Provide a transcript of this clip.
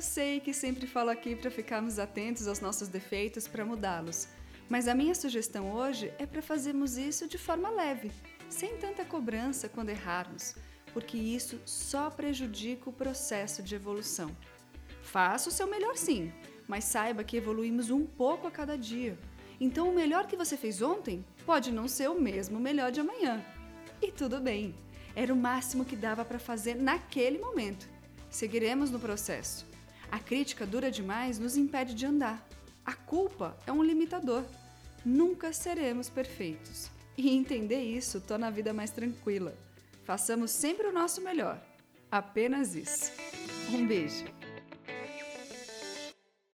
Eu sei que sempre falo aqui para ficarmos atentos aos nossos defeitos para mudá-los, mas a minha sugestão hoje é para fazermos isso de forma leve, sem tanta cobrança quando errarmos, porque isso só prejudica o processo de evolução. Faça o seu melhor sim, mas saiba que evoluímos um pouco a cada dia. Então, o melhor que você fez ontem pode não ser o mesmo melhor de amanhã. E tudo bem, era o máximo que dava para fazer naquele momento. Seguiremos no processo. A crítica dura demais nos impede de andar. A culpa é um limitador. Nunca seremos perfeitos. E entender isso torna a vida mais tranquila. Façamos sempre o nosso melhor. Apenas isso. Um beijo.